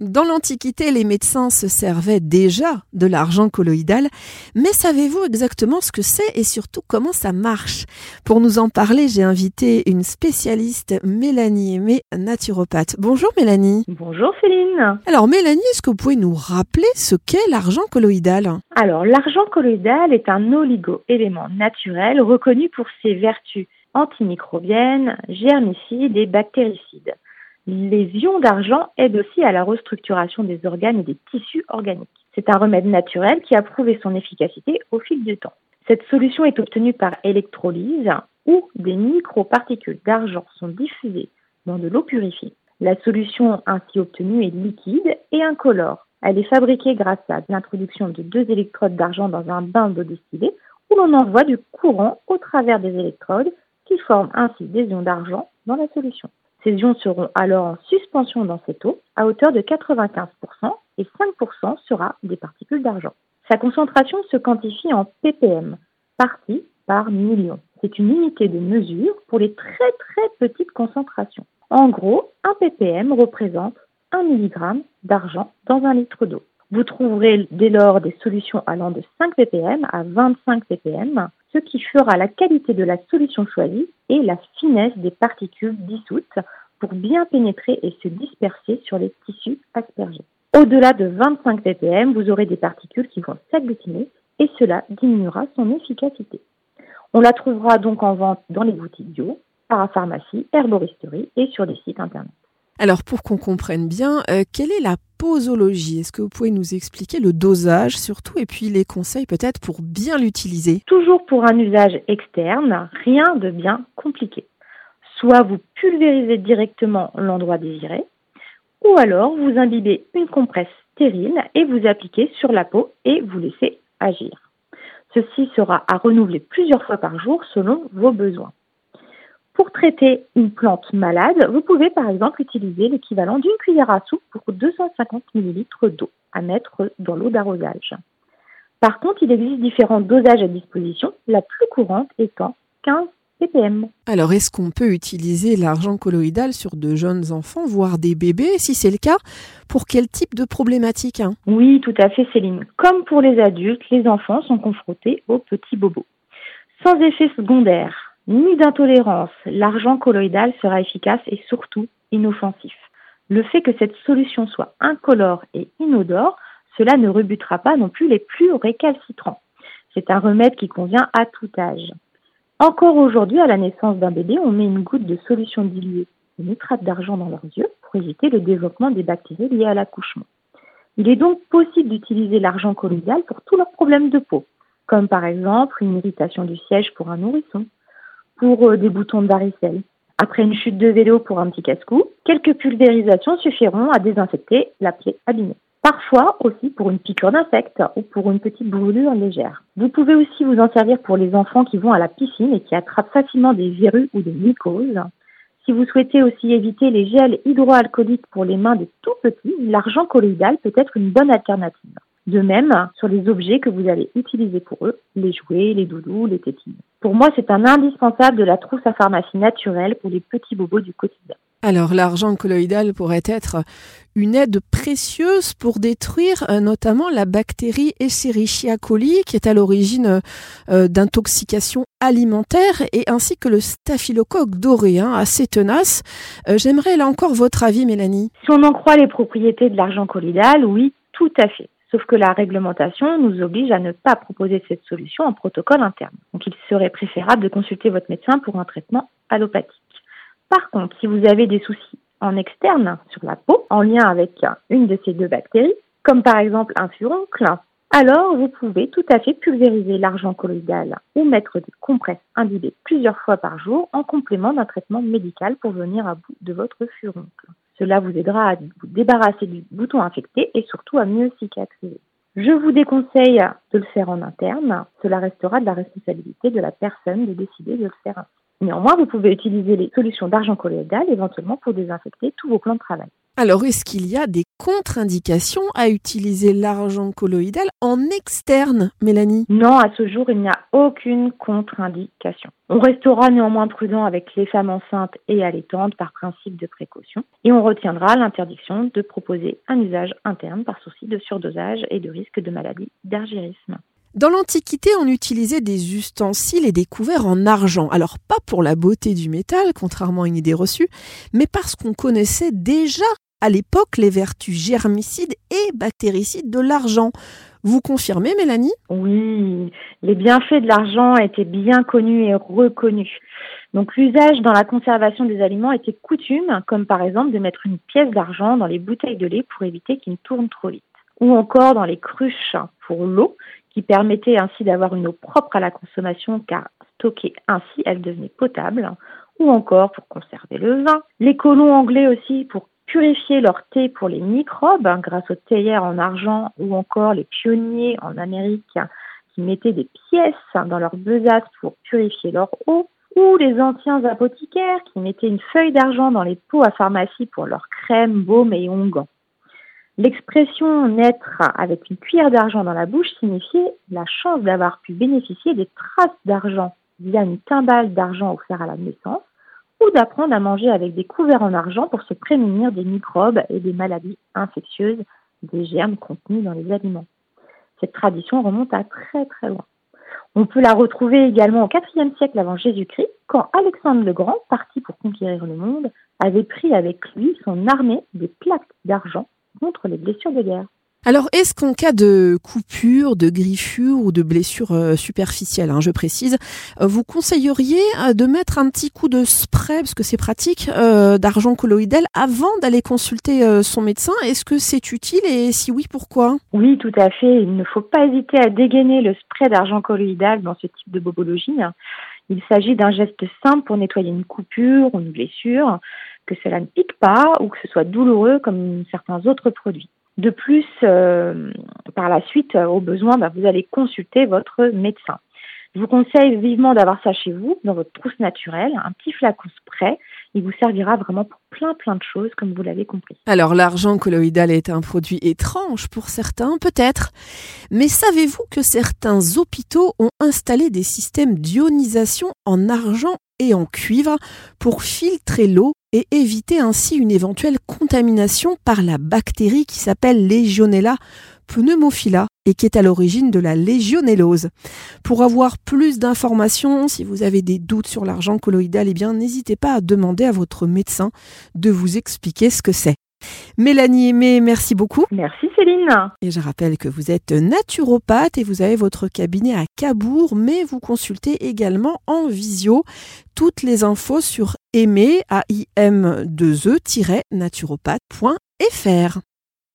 Dans l'Antiquité, les médecins se servaient déjà de l'argent colloïdal, mais savez-vous exactement ce que c'est et surtout comment ça marche? Pour nous en parler, j'ai invité une spécialiste, Mélanie Aimé, naturopathe. Bonjour Mélanie. Bonjour Céline. Alors Mélanie, est-ce que vous pouvez nous rappeler ce qu'est l'argent colloïdal? Alors l'argent colloïdal est un oligo-élément naturel reconnu pour ses vertus antimicrobiennes, germicides et bactéricides. Les ions d'argent aident aussi à la restructuration des organes et des tissus organiques. C'est un remède naturel qui a prouvé son efficacité au fil du temps. Cette solution est obtenue par électrolyse où des microparticules d'argent sont diffusées dans de l'eau purifiée. La solution ainsi obtenue est liquide et incolore. Elle est fabriquée grâce à l'introduction de deux électrodes d'argent dans un bain d'eau distillée où l'on envoie du courant au travers des électrodes qui forment ainsi des ions d'argent dans la solution. Ces ions seront alors en suspension dans cette eau à hauteur de 95% et 5% sera des particules d'argent. Sa concentration se quantifie en ppm, partie par million. C'est une unité de mesure pour les très très petites concentrations. En gros, un ppm représente 1 mg d'argent dans un litre d'eau. Vous trouverez dès lors des solutions allant de 5 ppm à 25 ppm ce qui fera la qualité de la solution choisie et la finesse des particules dissoutes pour bien pénétrer et se disperser sur les tissus aspergés. Au-delà de 25 ppm, vous aurez des particules qui vont s'agglutiner et cela diminuera son efficacité. On la trouvera donc en vente dans les boutiques bio, parapharmacie, herboristerie et sur des sites internet. Alors pour qu'on comprenne bien, euh, quelle est la posologie Est-ce que vous pouvez nous expliquer le dosage surtout et puis les conseils peut-être pour bien l'utiliser Toujours pour un usage externe, rien de bien compliqué. Soit vous pulvérisez directement l'endroit désiré, ou alors vous imbibez une compresse stérile et vous appliquez sur la peau et vous laissez agir. Ceci sera à renouveler plusieurs fois par jour selon vos besoins. Pour traiter une plante malade, vous pouvez par exemple utiliser l'équivalent d'une cuillère à soupe pour 250 ml d'eau à mettre dans l'eau d'arrosage. Par contre, il existe différents dosages à disposition, la plus courante étant 15 ppm. Alors, est-ce qu'on peut utiliser l'argent colloïdal sur de jeunes enfants, voire des bébés? Si c'est le cas, pour quel type de problématique hein? Oui, tout à fait, Céline. Comme pour les adultes, les enfants sont confrontés aux petits bobos. Sans effet secondaire, ni d'intolérance, l'argent colloïdal sera efficace et surtout inoffensif. Le fait que cette solution soit incolore et inodore, cela ne rebutera pas non plus les plus récalcitrants. C'est un remède qui convient à tout âge. Encore aujourd'hui, à la naissance d'un bébé, on met une goutte de solution diluée de nitrate d'argent dans leurs yeux pour éviter le développement des bactéries liées à l'accouchement. Il est donc possible d'utiliser l'argent colloïdal pour tous leurs problèmes de peau, comme par exemple une irritation du siège pour un nourrisson, pour euh, des boutons de varicelle. Après une chute de vélo pour un petit casse-cou, quelques pulvérisations suffiront à désinfecter la plaie abîmée. Parfois aussi pour une piqûre d'insecte ou pour une petite brûlure légère. Vous pouvez aussi vous en servir pour les enfants qui vont à la piscine et qui attrapent facilement des verrues ou des mycoses. Si vous souhaitez aussi éviter les gels hydroalcooliques pour les mains des tout petits, l'argent colloïdal peut être une bonne alternative. De même, sur les objets que vous allez utiliser pour eux, les jouets, les doudous, les tétines. Pour moi, c'est un indispensable de la trousse à pharmacie naturelle pour les petits bobos du quotidien. Alors, l'argent colloïdal pourrait être une aide précieuse pour détruire euh, notamment la bactérie Escherichia coli qui est à l'origine euh, d'intoxication alimentaire et ainsi que le staphylocoque doré, hein, assez tenace. Euh, j'aimerais là encore votre avis, Mélanie. Si on en croit les propriétés de l'argent colloïdal, oui, tout à fait. Sauf que la réglementation nous oblige à ne pas proposer cette solution en protocole interne. Donc il serait préférable de consulter votre médecin pour un traitement allopathique. Par contre, si vous avez des soucis en externe sur la peau, en lien avec une de ces deux bactéries, comme par exemple un furoncle, alors vous pouvez tout à fait pulvériser l'argent colloïdal ou mettre des compresses imbibées plusieurs fois par jour en complément d'un traitement médical pour venir à bout de votre furoncle. Cela vous aidera à vous débarrasser du bouton infecté et surtout à mieux cicatriser. Je vous déconseille de le faire en interne. Cela restera de la responsabilité de la personne de décider de le faire Néanmoins, vous pouvez utiliser les solutions d'argent colloïdal éventuellement pour désinfecter tous vos plans de travail. Alors, est-ce qu'il y a des contre-indications à utiliser l'argent colloïdal en externe, Mélanie? Non, à ce jour, il n'y a aucune contre-indication. On restera néanmoins prudent avec les femmes enceintes et allaitantes par principe de précaution et on retiendra l'interdiction de proposer un usage interne par souci de surdosage et de risque de maladie d'argyrisme. Dans l'Antiquité, on utilisait des ustensiles et des couverts en argent. Alors pas pour la beauté du métal, contrairement à une idée reçue, mais parce qu'on connaissait déjà à l'époque les vertus germicides et bactéricides de l'argent. Vous confirmez, Mélanie? Oui, les bienfaits de l'argent étaient bien connus et reconnus. Donc l'usage dans la conservation des aliments était coutume, comme par exemple de mettre une pièce d'argent dans les bouteilles de lait pour éviter qu'ils ne tournent trop vite, ou encore dans les cruches pour l'eau, qui permettait ainsi d'avoir une eau propre à la consommation car stockée ainsi elle devenait potable, ou encore pour conserver le vin. Les colons anglais aussi pour purifier leur thé pour les microbes hein, grâce aux théières en argent ou encore les pionniers en Amérique qui mettaient des pièces dans leur besace pour purifier leur eau ou les anciens apothicaires qui mettaient une feuille d'argent dans les pots à pharmacie pour leurs crèmes, baumes et onguents. L'expression naître avec une cuillère d'argent dans la bouche signifiait la chance d'avoir pu bénéficier des traces d'argent via une timbale d'argent offerte à la naissance ou d'apprendre à manger avec des couverts en argent pour se prémunir des microbes et des maladies infectieuses des germes contenus dans les aliments. Cette tradition remonte à très très loin. On peut la retrouver également au IVe siècle avant Jésus-Christ, quand Alexandre le Grand, parti pour conquérir le monde, avait pris avec lui son armée des plaques d'argent contre les blessures de guerre. Alors, est-ce qu'en cas de coupure, de griffure ou de blessure euh, superficielle, hein, je précise, euh, vous conseilleriez euh, de mettre un petit coup de spray, parce que c'est pratique, d'argent colloïdal avant d'aller consulter son médecin? Est-ce que c'est utile? Et si oui, pourquoi? Oui, tout à fait. Il ne faut pas hésiter à dégainer le spray d'argent colloïdal dans ce type de bobologie. Il s'agit d'un geste simple pour nettoyer une coupure ou une blessure, que cela ne pique pas ou que ce soit douloureux comme certains autres produits. De plus, euh, par la suite, euh, au besoin, bah, vous allez consulter votre médecin. Je vous conseille vivement d'avoir ça chez vous, dans votre trousse naturelle, un petit flacon spray. Il vous servira vraiment pour plein plein de choses, comme vous l'avez compris. Alors l'argent colloïdal est un produit étrange pour certains, peut-être. Mais savez-vous que certains hôpitaux ont installé des systèmes d'ionisation en argent et en cuivre pour filtrer l'eau et éviter ainsi une éventuelle contamination par la bactérie qui s'appelle Legionella pneumophila et qui est à l'origine de la légionellose. Pour avoir plus d'informations, si vous avez des doutes sur l'argent colloïdal, eh bien n'hésitez pas à demander à votre médecin de vous expliquer ce que c'est. Mélanie Aimé, merci beaucoup. Merci Céline. Et je rappelle que vous êtes naturopathe et vous avez votre cabinet à Cabourg, mais vous consultez également en visio. Toutes les infos sur aimé, aim2e-naturopathe.fr.